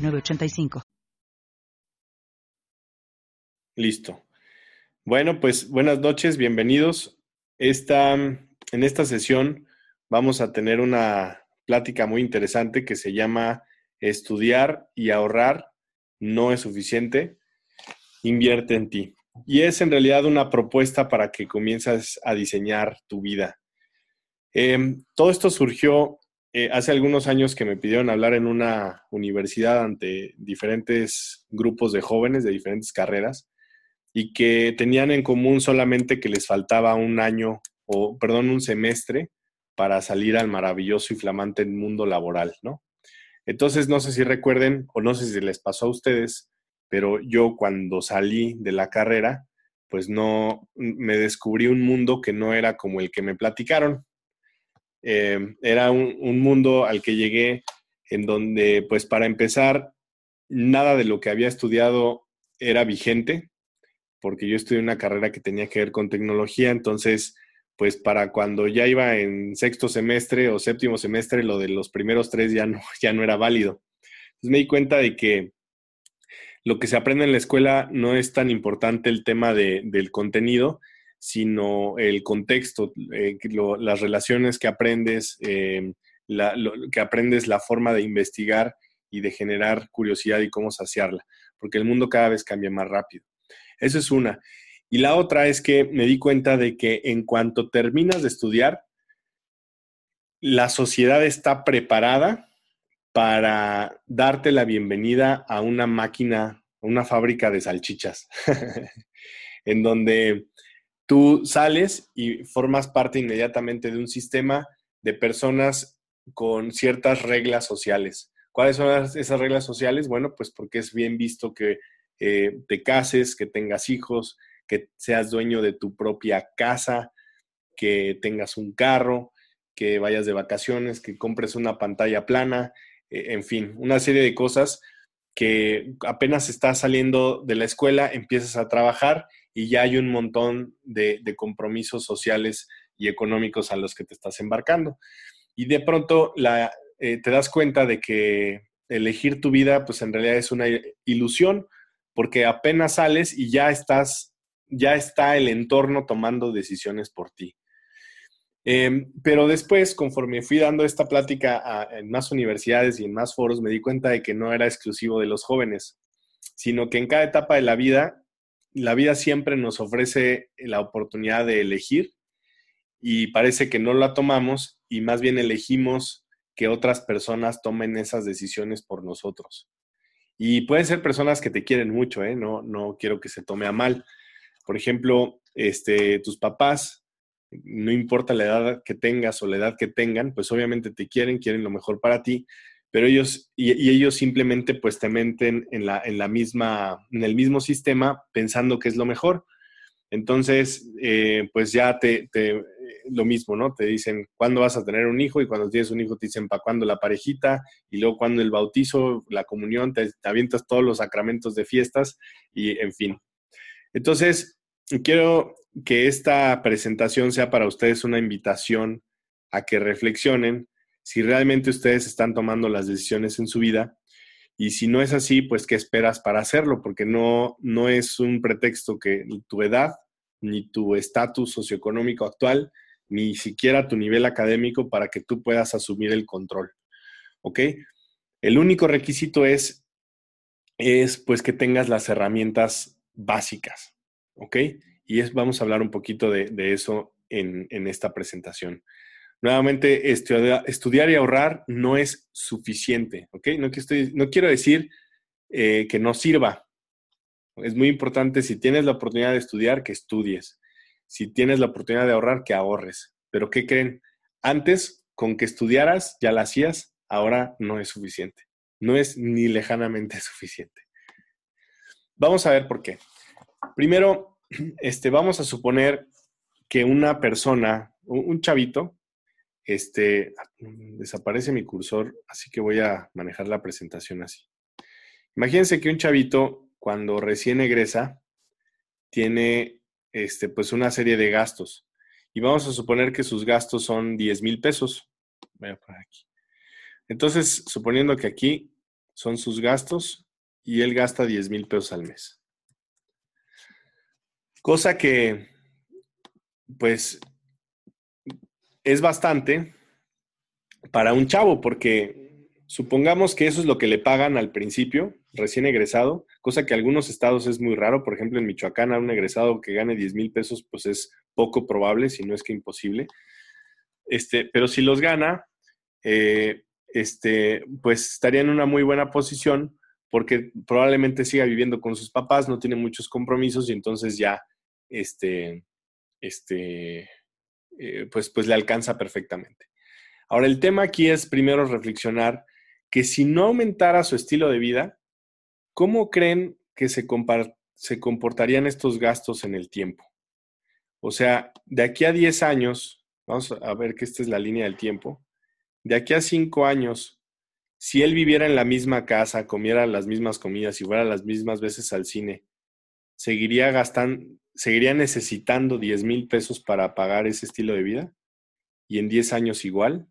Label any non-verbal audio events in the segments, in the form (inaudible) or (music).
906985. Listo. Bueno, pues buenas noches, bienvenidos. Esta, en esta sesión vamos a tener una plática muy interesante que se llama Estudiar y ahorrar no es suficiente. Invierte en ti. Y es en realidad una propuesta para que comiences a diseñar tu vida. Em, todo esto surgió eh, hace algunos años que me pidieron hablar en una universidad ante diferentes grupos de jóvenes de diferentes carreras y que tenían en común solamente que les faltaba un año o, perdón, un semestre para salir al maravilloso y flamante mundo laboral, ¿no? Entonces, no sé si recuerden o no sé si les pasó a ustedes, pero yo cuando salí de la carrera, pues no, me descubrí un mundo que no era como el que me platicaron. Eh, era un, un, mundo al que llegué en donde, pues para empezar, nada de lo que había estudiado era vigente, porque yo estudié una carrera que tenía que ver con tecnología, entonces, pues para cuando ya iba en sexto semestre o séptimo semestre, lo de los primeros tres ya no, (laughs) ya no era válido. Entonces me di cuenta de que lo que se aprende en la escuela no es tan importante el tema de, del contenido, sino el contexto, eh, las relaciones que aprendes, eh, la, que aprendes la forma de investigar y de generar curiosidad y cómo saciarla, porque el mundo cada vez cambia más rápido. Eso es una. Y la otra es que me di cuenta de que en cuanto terminas de estudiar, la sociedad está preparada para darte la bienvenida a una máquina, una fábrica de salchichas, (laughs) en donde tú sales y formas parte inmediatamente de un sistema de personas con ciertas reglas sociales. ¿Cuáles son esas reglas sociales? Bueno, pues porque es bien visto que eh, te cases, que tengas hijos, que seas dueño de tu propia casa, que tengas un carro, que vayas de vacaciones, que compres una pantalla plana, eh, en fin, una serie de cosas que apenas estás saliendo de la escuela, empiezas a trabajar y ya hay un montón de, compromisos sociales y económicos a los que te estás embarcando. Y de pronto eh, te das cuenta de que elegir tu vida, pues en realidad es una ilusión, porque apenas sales y ya estás, ya está el entorno tomando decisiones por ti. Eh, pero después, conforme fui dando esta plática en más universidades y en más foros, me di cuenta de que no era exclusivo de los jóvenes, sino que en cada etapa de la vida, la vida siempre nos ofrece la oportunidad de elegir y parece que no la tomamos y más bien elegimos que otras personas tomen esas decisiones por nosotros. Y pueden ser personas que te quieren mucho, ¿eh? no, no quiero que se tome a mal. Por ejemplo, este, tus papás no importa la edad que tengas o la edad que tengan, pues obviamente te quieren, quieren lo mejor para ti, pero ellos, y, ellos simplemente pues te meten en la, en la misma, en el mismo sistema pensando que es lo mejor. Entonces, eh, pues ya te, te, lo mismo, ¿no? Te dicen cuándo vas a tener un hijo y cuando tienes un hijo te dicen para cuándo la parejita y luego cuando el bautizo, la comunión, te, te avientas todos los sacramentos de fiestas y en fin. Entonces, quiero que esta presentación sea para ustedes una invitación a que reflexionen si realmente ustedes están tomando las decisiones en su vida y si no es así, pues qué esperas para hacerlo, porque no, no es un pretexto que tu edad, ni tu estatus socioeconómico actual, ni siquiera tu nivel académico para que tú puedas asumir el control. ¿Ok? El único requisito es, es pues que tengas las herramientas básicas. ¿Ok? y es, vamos a hablar un poquito de, de eso en, en, esta presentación. Nuevamente, estudiar, y ahorrar no es suficiente, no quiero decir eh, que no sirva. Es muy importante, si tienes la oportunidad de estudiar, que estudies. Si tienes la oportunidad de ahorrar, que ahorres. Pero ¿qué creen? Antes, con que estudiaras, ya la hacías, ahora no es suficiente. no es ni lejanamente (laughs) suficiente. Vamos a ver por qué. Primero, (clears throat) este, vamos a suponer que una persona, un chavito, este, desaparece mi cursor, así que voy a manejar la presentación así. Imagínense que un chavito, cuando recién egresa, tiene este, pues una serie de gastos. Y vamos a suponer que sus gastos son 10 mil pesos. Voy a poner aquí. Entonces, suponiendo que aquí son sus gastos y él gasta 10 mil pesos al mes. Cosa que, pues, es bastante para un chavo, porque supongamos que eso es lo que le pagan al principio, recién egresado, cosa que en algunos estados es muy raro. Por ejemplo, en Michoacán, a un egresado que gane 10 mil pesos, pues es poco probable, si no es que imposible. Este, pero si los gana, eh, este, pues estaría en una muy buena posición porque probablemente siga viviendo con sus papás, no tiene muchos compromisos y entonces ya, este, este, eh, pues, pues le alcanza perfectamente. Ahora, el tema aquí es primero reflexionar que si no aumentara su estilo de vida, ¿cómo creen que se, se comportarían estos gastos en el tiempo? O sea, de aquí a 10 años, vamos a ver que esta es la línea del tiempo, de aquí a 5 años, si él viviera en la misma casa, comiera las mismas comidas y fuera las mismas veces al cine, ¿seguiría gastando, seguiría necesitando 10 mil pesos para pagar ese estilo de vida? ¿Y en 10 años igual?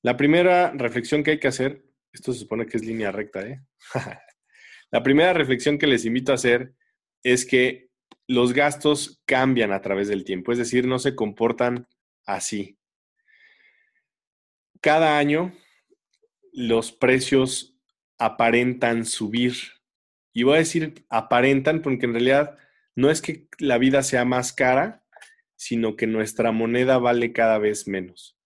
La primera reflexión que hay que hacer, esto se supone que es línea recta, ¿eh? (laughs) La primera reflexión que les invito a hacer es que los gastos cambian a través del tiempo, es decir, no se comportan así. Cada año los precios aparentan subir. Y voy a decir aparentan porque en realidad no es que la vida sea más cara, sino que nuestra moneda vale cada vez menos.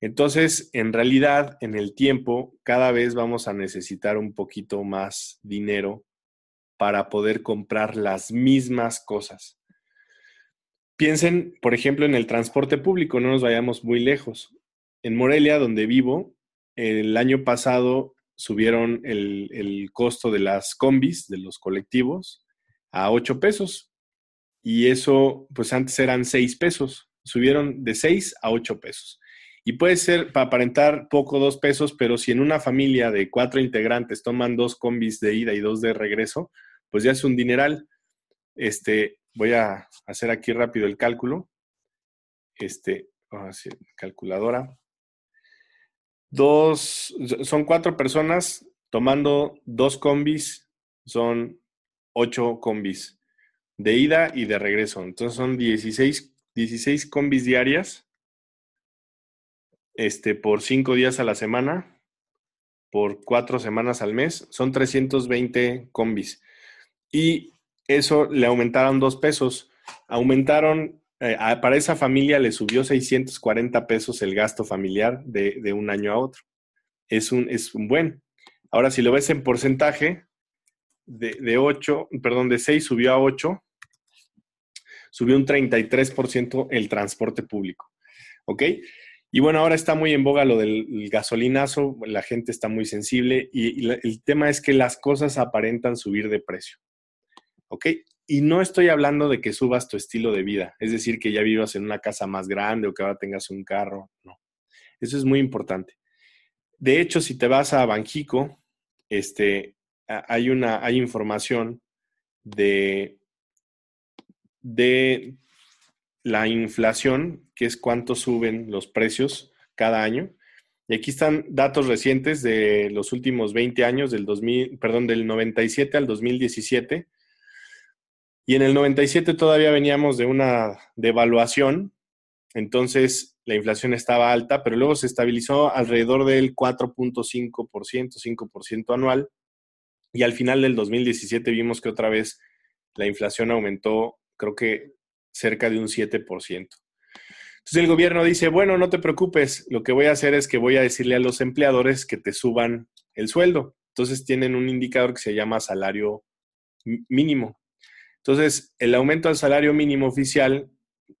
Entonces, en realidad, en el tiempo, cada vez vamos a necesitar un poquito más dinero para poder comprar las mismas cosas. Piensen, por ejemplo, en el transporte público, no nos vayamos muy lejos. En Morelia, donde vivo, el año pasado subieron el, costo de las combis, de los colectivos, a 8 pesos. Y eso, pues antes eran 6 pesos. Subieron de 6 a 8 pesos. Y puede ser para aparentar poco dos pesos, pero si en una familia de cuatro integrantes toman dos combis de ida y dos de regreso, pues ya es un dineral. Este, voy a hacer aquí rápido el cálculo. Este, calculadora dos, son cuatro personas tomando dos combis, son ocho combis de ida y de regreso. Entonces son 16, 16 combis diarias este, por cinco días a la semana, por cuatro semanas al mes, son 320 combis. Y eso le aumentaron dos pesos. Aumentaron eh, para esa familia le subió 640 pesos el gasto familiar de, un año a otro. Es un, es un buen. Ahora, si lo ves en porcentaje, de, de 8, perdón, de 6 subió a 8, subió un 33% el transporte público. ¿Ok? Y bueno, ahora está muy en boga lo del gasolinazo, la gente está muy sensible y, y el tema es que las cosas aparentan subir de precio. ¿Ok? Y no estoy hablando de que subas tu estilo de vida, es decir, que ya vivas en una casa más grande o que ahora tengas un carro, no. Eso es muy importante. De hecho, si te vas a Banjico, este, hay, una, hay información de, de la inflación, que es cuánto suben los precios cada año. Y aquí están datos recientes de los últimos 20 años, del 2000, perdón, del 97 al 2017 y en el 97 todavía veníamos de una devaluación, entonces la inflación estaba alta, pero luego se estabilizó alrededor del 4.5%, 5% anual. Y al final del 2017 vimos que otra vez la inflación aumentó, creo que cerca de un 7%. Entonces el gobierno dice, bueno, no te preocupes, lo que voy a hacer es que voy a decirle a los empleadores que te suban el sueldo. Entonces tienen un indicador que se llama salario mínimo. Entonces, el aumento al salario mínimo oficial,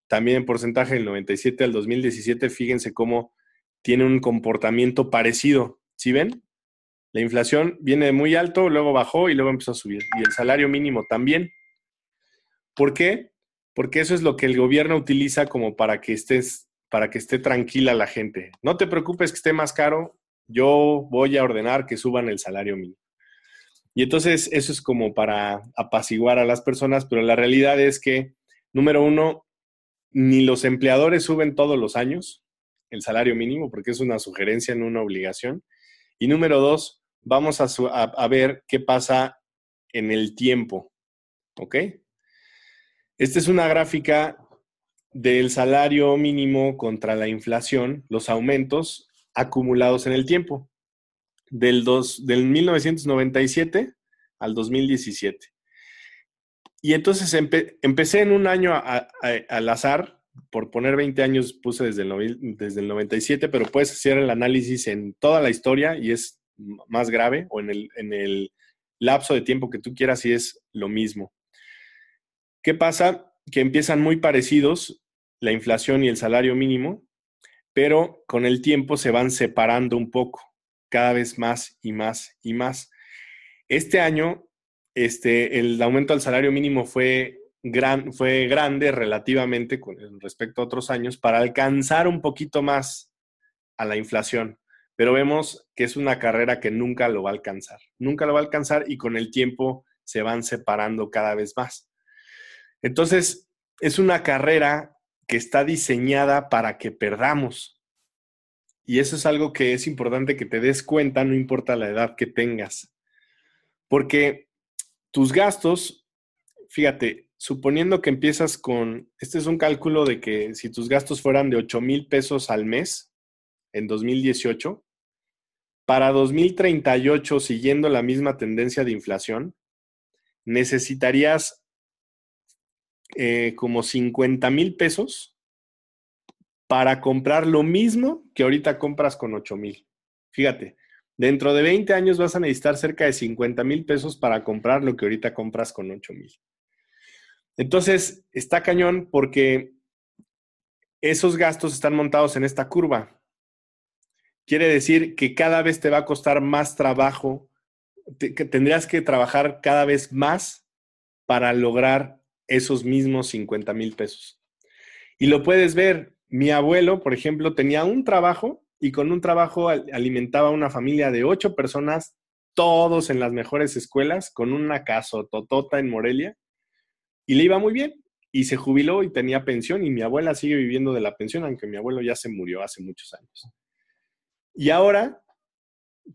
también en porcentaje del 97 al 2017, fíjense cómo tiene un comportamiento parecido. ¿Sí ven? La inflación viene muy alto, luego bajó y luego empezó a subir. Y el salario mínimo también. ¿Por qué? Porque eso es lo que el gobierno utiliza como para que estés, para que esté tranquila la gente. No te preocupes que esté más caro, yo voy a ordenar que suban el salario mínimo. Y entonces eso es como para apaciguar a las personas, pero la realidad es que, número uno, ni los empleadores suben todos los años el salario mínimo, porque es una sugerencia, no una obligación. Y número dos, vamos a, ver qué pasa en el tiempo. ¿Ok? Esta es una gráfica del salario mínimo contra la inflación, los aumentos acumulados en el tiempo, del, dos, del 1997 al 2017. Y entonces empecé en un año al azar, por poner 20 años puse desde el, desde el 97, pero puedes hacer el análisis en toda la historia y es más grave, o en el, en el lapso de tiempo que tú quieras y es lo mismo. ¿Qué pasa? Que empiezan muy parecidos la inflación y el salario mínimo, pero con el tiempo se van separando un poco, cada vez más y más y más. Este año, este, el aumento al salario mínimo fue, gran, fue grande relativamente con respecto a otros años para alcanzar un poquito más a la inflación, pero vemos que es una carrera que nunca lo va a alcanzar, nunca lo va a alcanzar y con el tiempo se van separando cada vez más. Entonces, es una carrera que está diseñada para que perdamos. Y eso es algo que es importante que te des cuenta, no importa la edad que tengas. Porque tus gastos, fíjate, suponiendo que empiezas con, este es un cálculo de que si tus gastos fueran de 8 mil pesos al mes en 2018, para 2038, siguiendo la misma tendencia de inflación, necesitarías eh, como 50 mil pesos para comprar lo mismo que ahorita compras con 8 mil. Fíjate, dentro de 20 años vas a necesitar cerca de 50 mil pesos para comprar lo que ahorita compras con 8 mil. Entonces, está cañón porque esos gastos están montados en esta curva. Quiere decir que cada vez te va a costar más trabajo, que tendrías que trabajar cada vez más para lograr esos mismos 50 mil pesos. Y lo puedes ver, mi abuelo, por ejemplo, tenía un trabajo y con un trabajo alimentaba a una familia de ocho personas, todos en las mejores escuelas, con una totota en Morelia, y le iba muy bien. Y se jubiló y tenía pensión, y mi abuela sigue viviendo de la pensión, aunque mi abuelo ya se murió hace muchos años. Y ahora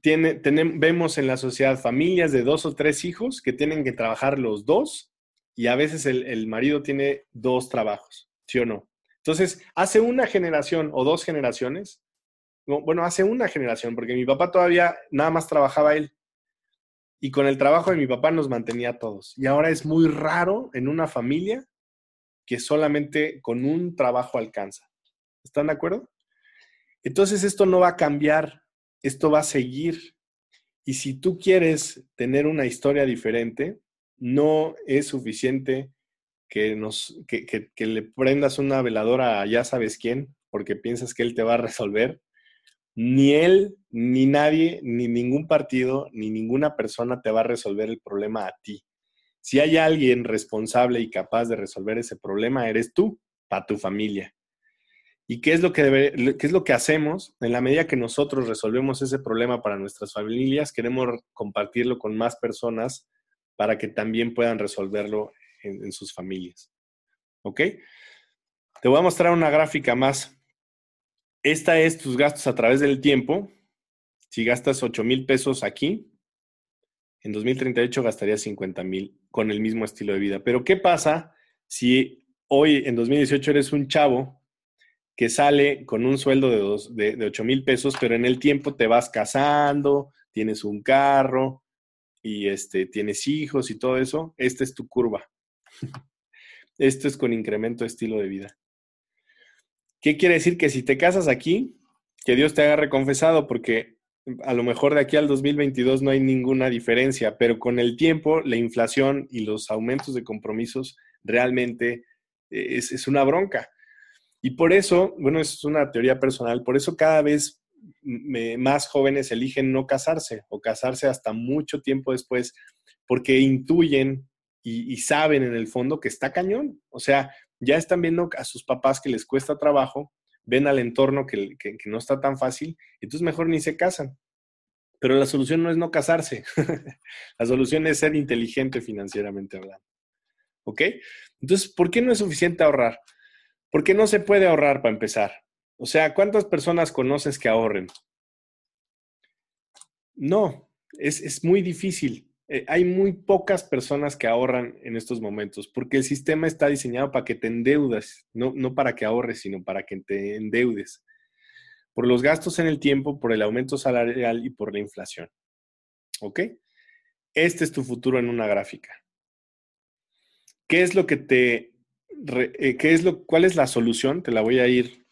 vemos en la sociedad familias de dos o tres hijos que tienen que trabajar los dos y a veces el, marido tiene dos trabajos, ¿sí o no? Entonces, hace una generación o dos generaciones, bueno, hace una generación, porque mi papá todavía nada más trabajaba él. Y con el trabajo de mi papá nos mantenía a todos. Y ahora es muy raro en una familia que solamente con un trabajo alcanza. ¿Están de acuerdo? Entonces esto no va a cambiar, esto va a seguir. Y si tú quieres tener una historia diferente, no es suficiente que, nos, que, le prendas una veladora a ya sabes quién, porque piensas que él te va a resolver. Ni él, ni nadie, ni ningún partido, ni ninguna persona te va a resolver el problema a ti. Si hay alguien responsable y capaz de resolver ese problema, eres tú, para tu familia. ¿Y qué es, lo que qué es lo que hacemos? En la medida que nosotros resolvemos ese problema para nuestras familias, queremos compartirlo con más personas para que también puedan resolverlo en, sus familias. ¿Ok? Te voy a mostrar una gráfica más. Esta es tus gastos a través del tiempo. Si gastas 8 mil pesos aquí, en 2038 gastarías 50 mil con el mismo estilo de vida. Pero ¿qué pasa si hoy, en 2018, eres un chavo que sale con un sueldo de, dos, de, de 8 mil pesos, pero en el tiempo te vas casando, tienes un carro, y este, tienes hijos y todo eso, esta es tu curva. (laughs) Esto es con incremento de estilo de vida. ¿Qué quiere decir? Que si te casas aquí, que Dios te haga reconfesado, porque a lo mejor de aquí al 2022 no hay ninguna diferencia, pero con el tiempo, la inflación y los aumentos de compromisos realmente es, es una bronca. Y por eso, bueno, es una teoría personal, por eso cada vez más jóvenes eligen no casarse o casarse hasta mucho tiempo después porque intuyen y, saben en el fondo que está cañón. O sea, ya están viendo a sus papás que les cuesta trabajo, ven al entorno que, que no está tan fácil, entonces mejor ni se casan. Pero la solución no es no casarse. (laughs) la solución es ser inteligente financieramente hablando. ¿Ok? Entonces, ¿por qué no es suficiente ahorrar? Porque no se puede ahorrar para empezar. O sea, ¿cuántas personas conoces que ahorren? No, es, muy difícil. Eh, hay muy pocas personas que ahorran en estos momentos, porque el sistema está diseñado para que te endeudas, no, no para que ahorres, sino para que te endeudes por los gastos en el tiempo, por el aumento salarial y por la inflación. ¿Ok? Este es tu futuro en una gráfica. ¿Qué es lo que te... Eh, qué es lo, ¿Cuál es la solución? Te la voy a ir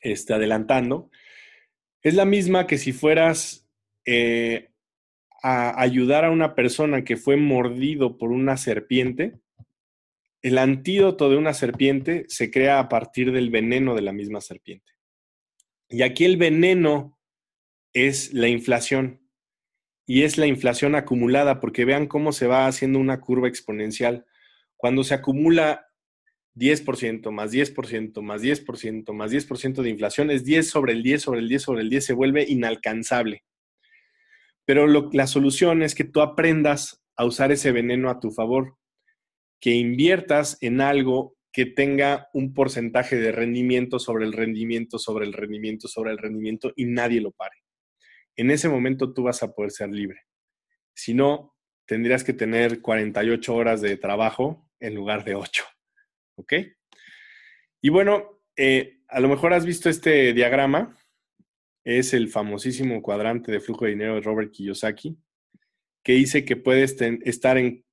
este, adelantando. Es la misma que si fueras eh, a ayudar a una persona que fue mordido por una serpiente. El antídoto de una serpiente se crea a partir del veneno de la misma serpiente. Y aquí el veneno es la inflación. Y es la inflación acumulada, porque vean cómo se va haciendo una curva exponencial. Cuando se acumula 10%, más 10%, más 10%, más 10% de inflación, es 10 sobre el 10 sobre el 10 sobre el 10, se vuelve inalcanzable. Pero la solución es que tú aprendas a usar ese veneno a tu favor, que inviertas en algo que tenga un porcentaje de rendimiento sobre el rendimiento, sobre el rendimiento, sobre el rendimiento y nadie lo pare. En ese momento tú vas a poder ser libre. Si no, tendrías que tener 48 horas de trabajo en lugar de 8. ¿Ok? Y bueno, eh, a lo mejor has visto este diagrama. Es el famosísimo cuadrante de flujo de dinero de Robert Kiyosaki, que dice que puedes estar en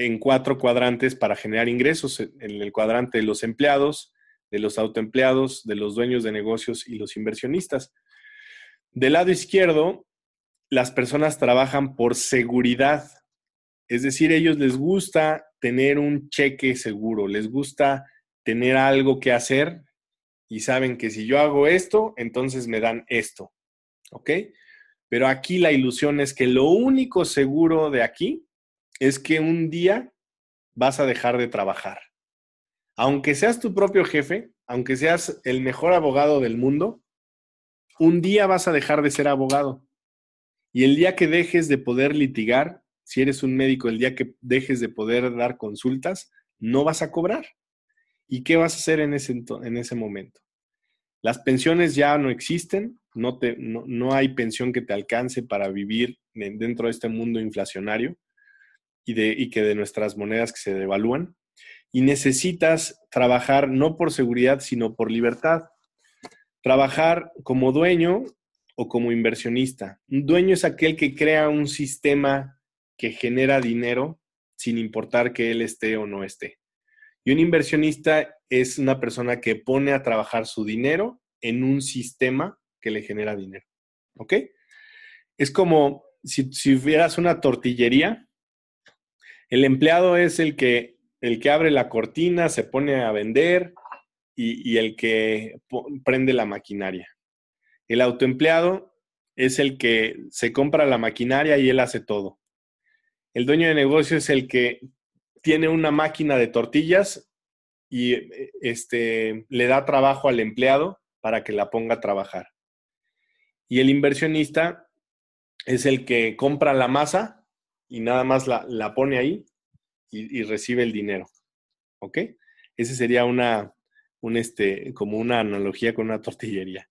en cuatro cuadrantes para generar ingresos, en el cuadrante de los empleados, de los autoempleados, de los dueños de negocios y los inversionistas. Del lado izquierdo, las personas trabajan por seguridad, es decir, ellos les gusta tener un cheque seguro, les gusta tener algo que hacer y saben que si yo hago esto, entonces me dan esto, ¿ok? Pero aquí la ilusión es que lo único seguro de aquí es que un día vas a dejar de trabajar. Aunque seas tu propio jefe, aunque seas el mejor abogado del mundo, un día vas a dejar de ser abogado. Y el día que dejes de poder litigar, si eres un médico, el día que dejes de poder dar consultas, no vas a cobrar. ¿Y qué vas a hacer en ese, en ese momento? Las pensiones ya no existen, no, te, no hay pensión que te alcance para vivir dentro de este mundo inflacionario y, de, y que de nuestras monedas que se devalúan. Y necesitas trabajar no por seguridad, sino por libertad. Trabajar como dueño o como inversionista. Un dueño es aquel que crea un sistema que genera dinero sin importar que él esté o no esté. Y un inversionista es una persona que pone a trabajar su dinero en un sistema que le genera dinero. ¿Ok? Es como si, si hubieras una tortillería el empleado es el que, el que abre la cortina, se pone a vender y, el que prende la maquinaria. El autoempleado es el que se compra la maquinaria y él hace todo. El dueño de negocio es el que tiene una máquina de tortillas y este, le da trabajo al empleado para que la ponga a trabajar. Y el inversionista es el que compra la masa y nada más la, pone ahí y, recibe el dinero. ¿Ok? Ese sería una, un este, como una analogía con una tortillería.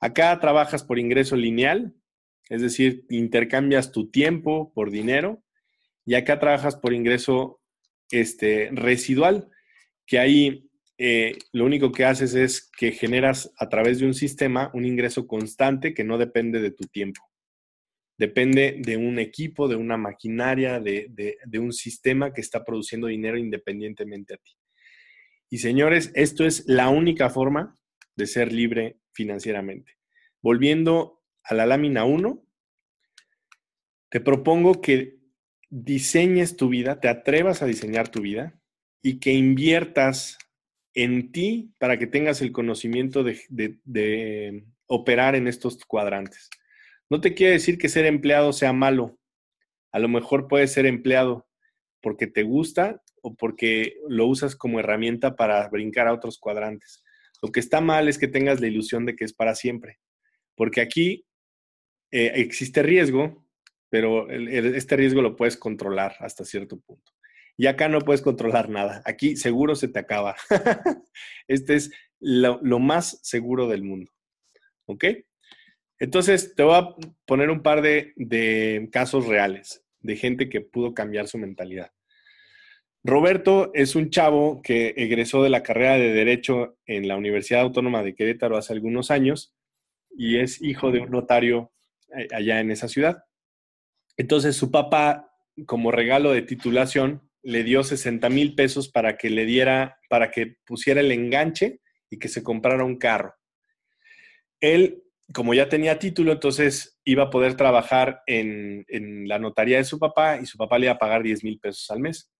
Acá trabajas por ingreso lineal, es decir, intercambias tu tiempo por dinero, y acá trabajas por ingreso este, residual, que ahí eh, lo único que haces es que generas a través de un sistema un ingreso constante que no depende de tu tiempo depende de un equipo, de una maquinaria, de, un sistema que está produciendo dinero independientemente a ti. Y señores, esto es la única forma de ser libre financieramente. Volviendo a la lámina 1, te propongo que diseñes tu vida, te atrevas a diseñar tu vida y que inviertas en ti para que tengas el conocimiento de operar en estos cuadrantes. No te quiere decir que ser empleado sea malo. A lo mejor puedes ser empleado porque te gusta o porque lo usas como herramienta para brincar a otros cuadrantes. Lo que está mal es que tengas la ilusión de que es para siempre, porque aquí eh, existe riesgo, pero este riesgo lo puedes controlar hasta cierto punto. Y acá no puedes controlar nada. Aquí seguro se te acaba. (laughs) este es lo, más seguro del mundo. ¿Ok? Entonces, te voy a poner un par de casos reales de gente que pudo cambiar su mentalidad. Roberto es un chavo que egresó de la carrera de Derecho en la Universidad Autónoma de Querétaro hace algunos años y es hijo de un notario eh, allá en esa ciudad. Entonces su papá, como regalo de titulación, le dio 60 mil pesos para que le diera, para que pusiera el enganche y que se comprara un carro. Él, como ya tenía título, entonces iba a poder trabajar en, la notaría de su papá y su papá le iba a pagar 10 mil pesos al mes.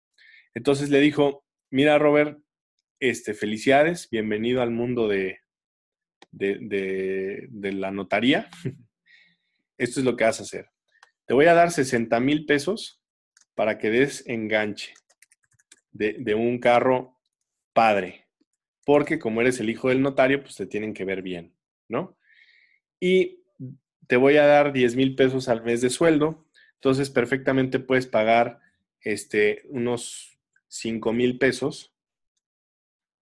Entonces le dijo, mira Robert, este, felicidades, bienvenido al mundo de, de, la notaría. (laughs) Esto es lo que vas a hacer. Te voy a dar 60 mil pesos para que des enganche de, un carro padre, porque como eres el hijo del notario, pues te tienen que ver bien, ¿no? Y te voy a dar 10 mil pesos al mes de sueldo, entonces perfectamente puedes pagar este, unos 5 mil pesos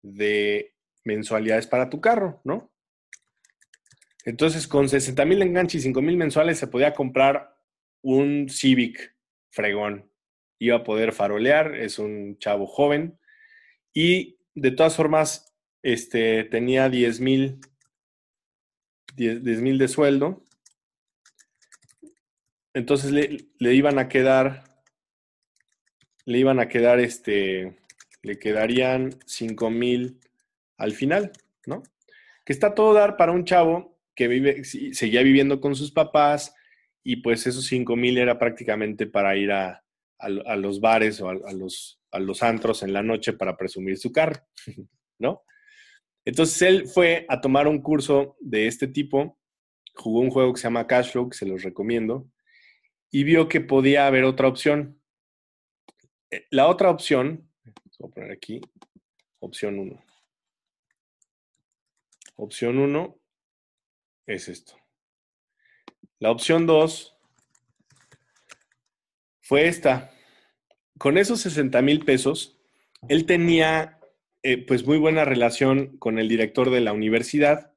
de mensualidades para tu carro, ¿no? Entonces, con 60 mil enganches y 5 mil mensuales se podía comprar un Civic fregón. Iba a poder farolear, es un chavo joven. Y de todas formas, este, tenía 10 mil 10 mil de sueldo. Entonces le, le iban a quedar le iban a quedar, este, le quedarían 5 mil al final, ¿no? Que está todo dar para un chavo que vive, seguía viviendo con sus papás y pues esos 5 mil era prácticamente para ir a, los bares o a, los, a los antros en la noche para presumir su carro, (laughs) ¿no? Entonces él fue a tomar un curso de este tipo, jugó un juego que se llama Cashflow, que se los recomiendo, y vio que podía haber otra opción. Eh, la otra opción, voy a poner aquí, opción 1. Opción 1 es esto. La opción 2 fue esta. Con esos 60 mil pesos, él tenía eh, pues muy buena relación con el director de la universidad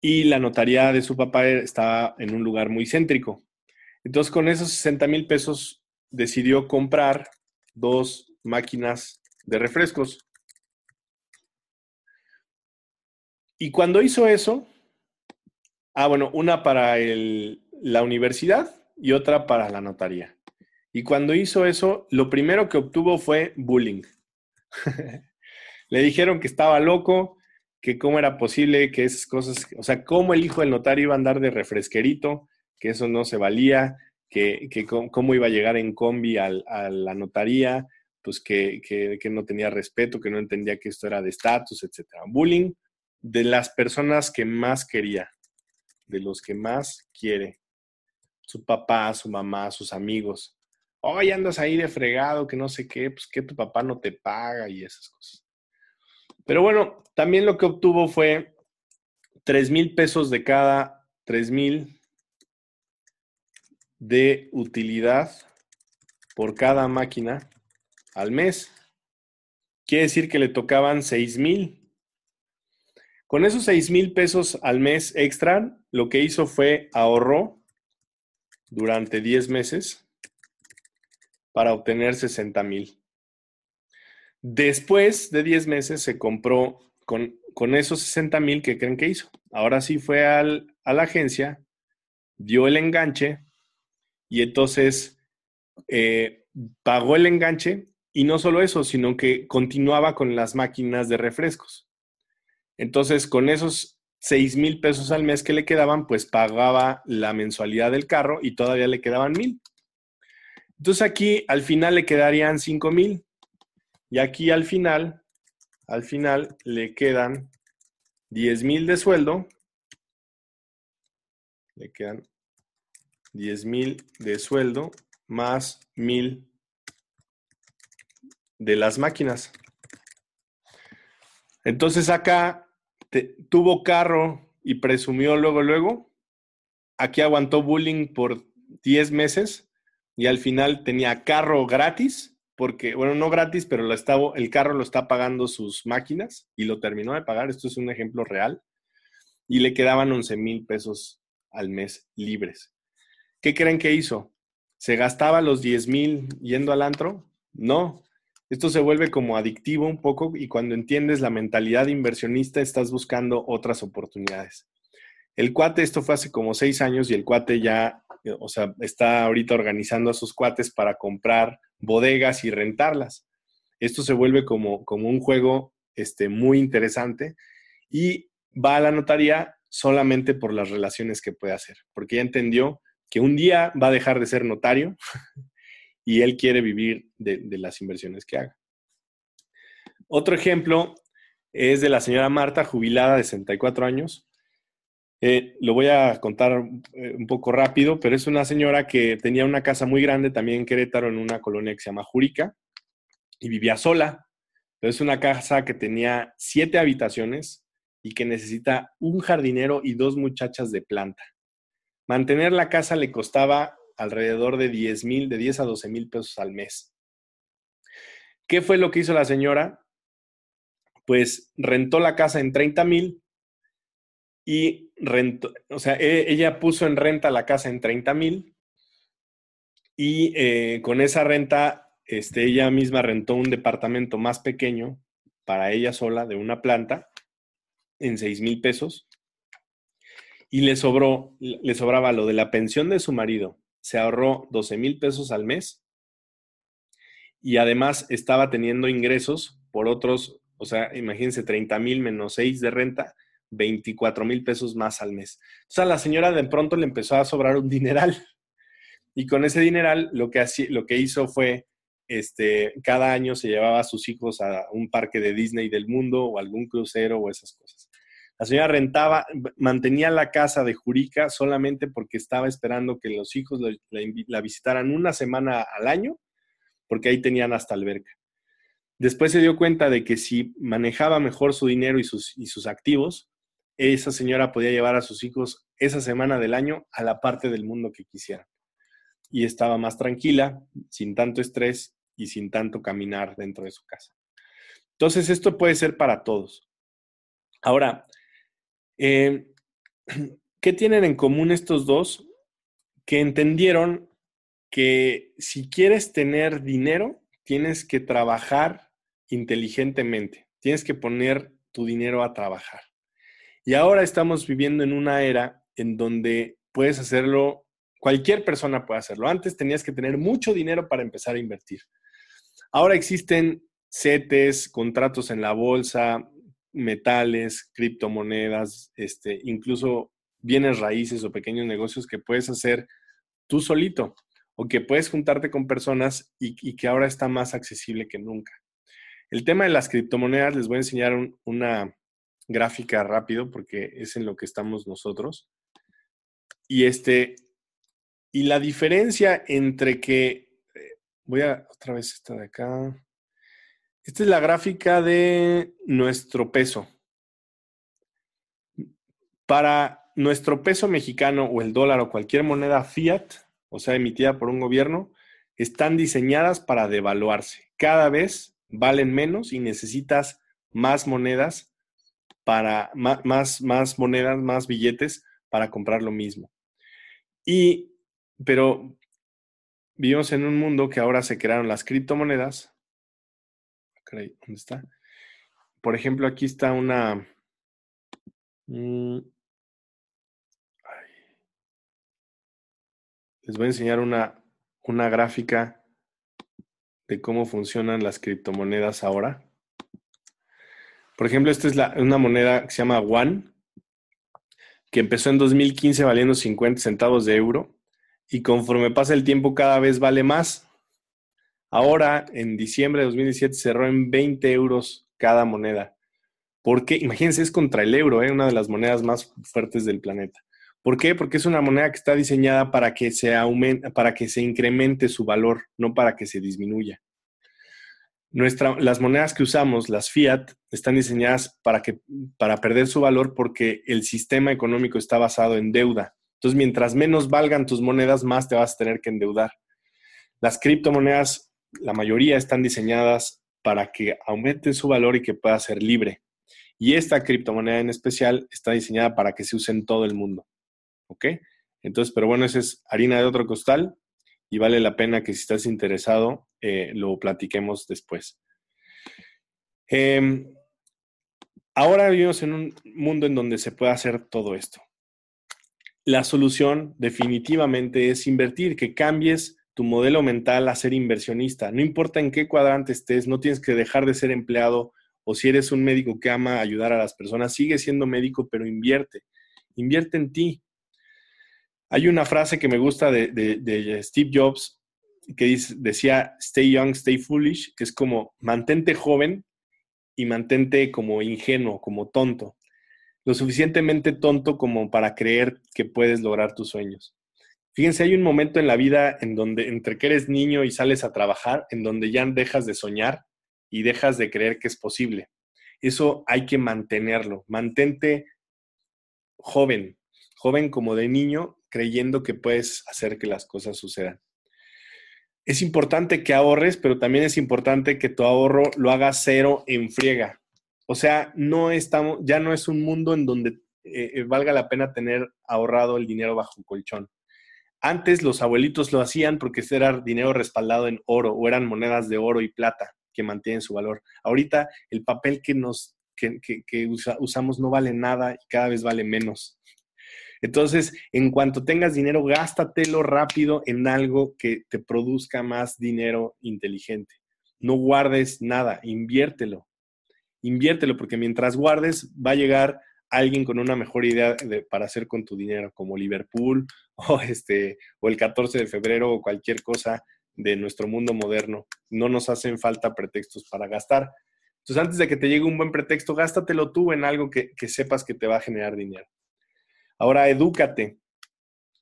y la notaría de su papá estaba en un lugar muy céntrico. Entonces, con esos 60 mil pesos decidió comprar dos máquinas de refrescos. Y cuando hizo eso, ah, bueno, una para la universidad y otra para la notaría. Y cuando hizo eso, lo primero que obtuvo fue bullying. (laughs) Le dijeron que estaba loco, que cómo era posible que esas cosas, o sea, cómo el hijo del notario iba a andar de refresquerito, que eso no se valía, que, cómo iba a llegar en combi a la notaría, pues que, no tenía respeto, que no entendía que esto era de estatus, etc. Bullying de las personas que más quería, de los que más quiere. Su papá, su mamá, sus amigos. Hoy andas ahí de fregado, que no sé qué, pues que tu papá no te paga y esas cosas. Pero bueno, también lo que obtuvo fue 3 mil pesos de cada 3 mil de utilidad por cada máquina al mes. Quiere decir que le tocaban 6 mil. Con esos 6 mil pesos al mes extra, lo que hizo fue ahorró durante 10 meses para obtener 60 mil. Después de 10 meses se compró con, con esos 60 mil que creen que hizo. Ahora sí fue al, a la agencia, dio el enganche y entonces eh, pagó el enganche y no solo eso, sino que continuaba con las máquinas de refrescos. Entonces, con esos 6 mil pesos al mes que le quedaban, pues pagaba la mensualidad del carro y todavía le quedaban mil. Entonces aquí al final le quedarían 5 mil y aquí al final, al final le quedan 10 mil de sueldo le quedan 10 mil de sueldo más mil de las máquinas. Entonces acá tuvo carro y presumió luego, luego. Aquí aguantó bullying por 10 meses y al final tenía carro gratis, porque, bueno, no gratis, pero lo el carro lo está pagando sus máquinas y lo terminó de pagar. Esto es un ejemplo real. Y le quedaban 11 mil pesos al mes libres. ¿Qué creen que hizo? ¿Se gastaba los 10 mil yendo al antro? No. Esto se vuelve como adictivo un poco y cuando entiendes la mentalidad inversionista estás buscando otras oportunidades. El cuate, esto fue hace como seis años y el cuate ya, o sea, está ahorita organizando a sus cuates para comprar bodegas y rentarlas. Esto se vuelve como, como un juego este, muy interesante y va a la notaría solamente por las relaciones que puede hacer, porque ya entendió que un día va a dejar de ser notario (laughs) y él quiere vivir de, las inversiones que haga. Otro ejemplo es de la señora Marta, jubilada de 64 años. Eh, lo voy a contar eh, un poco rápido, pero es una señora que tenía una casa muy grande también en Querétaro, en una colonia que se llama Jurica, y vivía sola. Pero es una casa que tenía siete habitaciones y que necesita un jardinero y dos muchachas de planta. Mantener la casa le costaba alrededor de 10 mil, de 10 a 12 mil pesos al mes. ¿Qué fue lo que hizo la señora? Pues rentó la casa en 30 mil y rentó, o sea, e, ella puso en renta la casa en 30 mil y eh, con esa renta, este, ella misma rentó un departamento más pequeño para ella sola de una planta en 6 mil pesos y le sobró, le sobraba lo de la pensión de su marido, se ahorró 12 mil pesos al mes y además estaba teniendo ingresos por otros, o sea, imagínense, 30 mil menos 6 de renta, 24 mil pesos más al mes. O sea, la señora de pronto le empezó a sobrar un dineral (laughs) y con ese dineral lo que, lo que hizo fue, este, cada año se llevaba a sus hijos a un parque de Disney del mundo o algún crucero o esas cosas. La señora rentaba, mantenía la casa de Jurica solamente porque estaba esperando que los hijos la, visitaran una semana al año, porque ahí tenían hasta alberca. Después se dio cuenta de que si manejaba mejor su dinero y sus, y sus activos, esa señora podía llevar a sus hijos esa semana del año a la parte del mundo que quisieran. Y estaba más tranquila, sin tanto estrés y sin tanto caminar dentro de su casa. Entonces, esto puede ser para todos. Ahora, eh, (clears throat) ¿Qué tienen en común estos dos? Que entendieron que si quieres tener dinero, tienes que trabajar inteligentemente, tienes que poner tu dinero a trabajar. Y ahora estamos viviendo en una era en donde puedes hacerlo, cualquier persona puede hacerlo. Antes tenías que tener mucho dinero para empezar a invertir. Ahora existen CETES, contratos en la bolsa, metales, criptomonedas, este, incluso bienes raíces o pequeños negocios que puedes hacer tú solito o que puedes juntarte con personas y, que ahora está más accesible que nunca. El tema de las criptomonedas, les voy a enseñar una gráfica rápido porque es en lo que estamos nosotros. Y este, y la diferencia entre que, eh, voy a otra vez esta de acá. Esta es la gráfica de nuestro peso. Para nuestro peso mexicano o el dólar o cualquier moneda fiat, o sea, emitida por un gobierno, están diseñadas para devaluarse. Cada vez valen menos y necesitas más monedas para más, más monedas, más billetes para comprar lo mismo. Y, pero vivimos en un mundo que ahora se crearon las criptomonedas ¿dónde está? Por ejemplo, aquí está una... Mm, les voy a enseñar una, una gráfica de cómo funcionan las criptomonedas ahora. Por ejemplo, esta es una moneda que se llama One, que empezó en 2015 valiendo 50 centavos de euro y conforme pasa el tiempo cada vez vale más. Ahora, en diciembre de 2017, cerró en 20 euros cada moneda. Porque, imagínense, es contra el euro, ¿eh? una de las monedas más fuertes del planeta. ¿Por qué? Porque es una moneda que está diseñada para que se aumente, para que se incremente su valor, no para que se disminuya. Nuestra, las monedas que usamos, las fiat, están diseñadas para, que, para perder su valor porque el sistema económico está basado en deuda. Entonces, mientras menos valgan tus monedas, más te vas a tener que endeudar. Las criptomonedas, la mayoría están diseñadas para que aumenten su valor y que pueda ser libre. Y esta criptomoneda en especial está diseñada para que se use en todo el mundo. ¿Ok? Entonces, pero bueno, esa es harina de otro costal y vale la pena que si estás interesado, eh, lo platiquemos después. Em, ahora vivimos en un mundo en donde se puede hacer todo esto. La solución definitivamente es invertir, que cambies tu modelo mental a ser inversionista. No importa en qué cuadrante estés, no tienes que dejar de ser empleado o si eres un médico que ama ayudar a las personas, sigue siendo médico, pero invierte. Invierte en ti. Hay una frase que me gusta de, Steve Jobs que decía, stay young, stay foolish, que es como mantente joven y mantente como ingenuo, como tonto. Lo suficientemente tonto como para creer que puedes lograr tus sueños. Fíjense, hay un momento en la vida en donde entre que eres niño y sales a trabajar, en donde ya dejas de soñar y dejas de creer que es posible. Eso hay que mantenerlo. Mantente joven, joven como de niño, creyendo que puedes hacer que las cosas sucedan. Es importante que ahorres, pero también es importante que tu ahorro lo hagas cero en friega. O sea, no estamos, ya no es un mundo en donde eh, eh, valga la pena tener ahorrado el dinero bajo colchón. Antes los abuelitos lo hacían porque era dinero respaldado en oro o eran monedas de oro y plata que mantienen su valor. Ahorita el papel que nos que, usamos no vale nada y cada vez vale menos. Entonces, en cuanto tengas dinero, gástatelo rápido en algo que te produzca más dinero inteligente. No guardes nada, inviértelo. Inviértelo, porque mientras guardes, va a llegar alguien con una mejor idea para hacer con tu dinero, como Liverpool (laughs) o, este, o el 14 de febrero o cualquier cosa de nuestro mundo moderno. No nos hacen falta pretextos para gastar. Entonces, antes de que te llegue un buen pretexto, gástatelo tú en algo que, sepas que te va a generar dinero. Ahora, edúcate.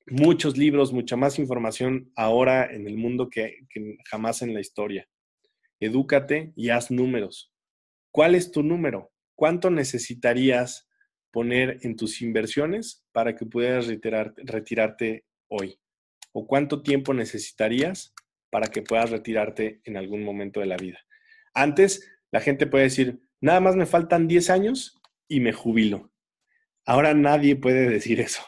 Muchos libros, mucha más información ahora en el mundo que, que jamás en la historia. Edúcate y haz números. ¿Cuál es tu número? ¿Cuánto necesitarías poner en tus inversiones para que pudieras retirarte hoy? ¿O cuánto tiempo necesitarías para que puedas retirarte en algún momento de la vida. Antes, la gente puede decir, nada más me faltan 10 años y me jubilo. Ahora nadie puede decir eso.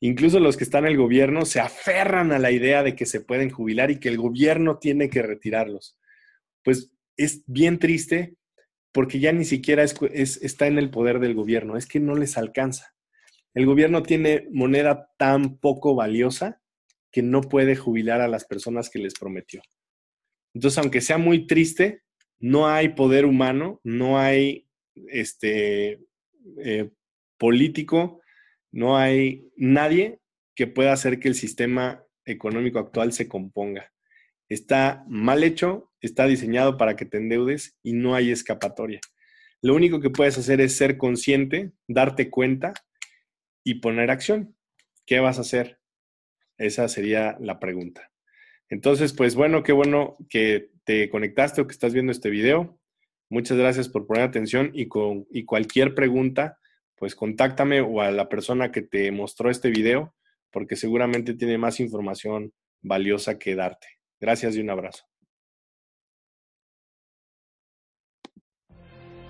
Incluso los que están en el gobierno se aferran a la idea de que se pueden jubilar y que el gobierno tiene que retirarlos. Pues es bien triste porque ya ni siquiera está en el poder del gobierno, es que no les alcanza. El gobierno tiene moneda tan poco valiosa que no puede jubilar a las personas que les prometió. Entonces, aunque sea muy triste, no hay poder humano, no hay este, eh, político, no hay nadie que pueda hacer que el sistema económico actual se componga. Está mal hecho, está diseñado para que te endeudes y no hay escapatoria. Lo único que puedes hacer es ser consciente, darte cuenta y poner acción. ¿Qué vas a hacer? Esa sería la pregunta. Entonces, pues bueno, qué bueno que te conectaste o que estás viendo este video. Muchas gracias por poner atención y, con, y cualquier pregunta, pues contáctame o a la persona que te mostró este video, porque seguramente tiene más información valiosa que darte. Gracias y un abrazo.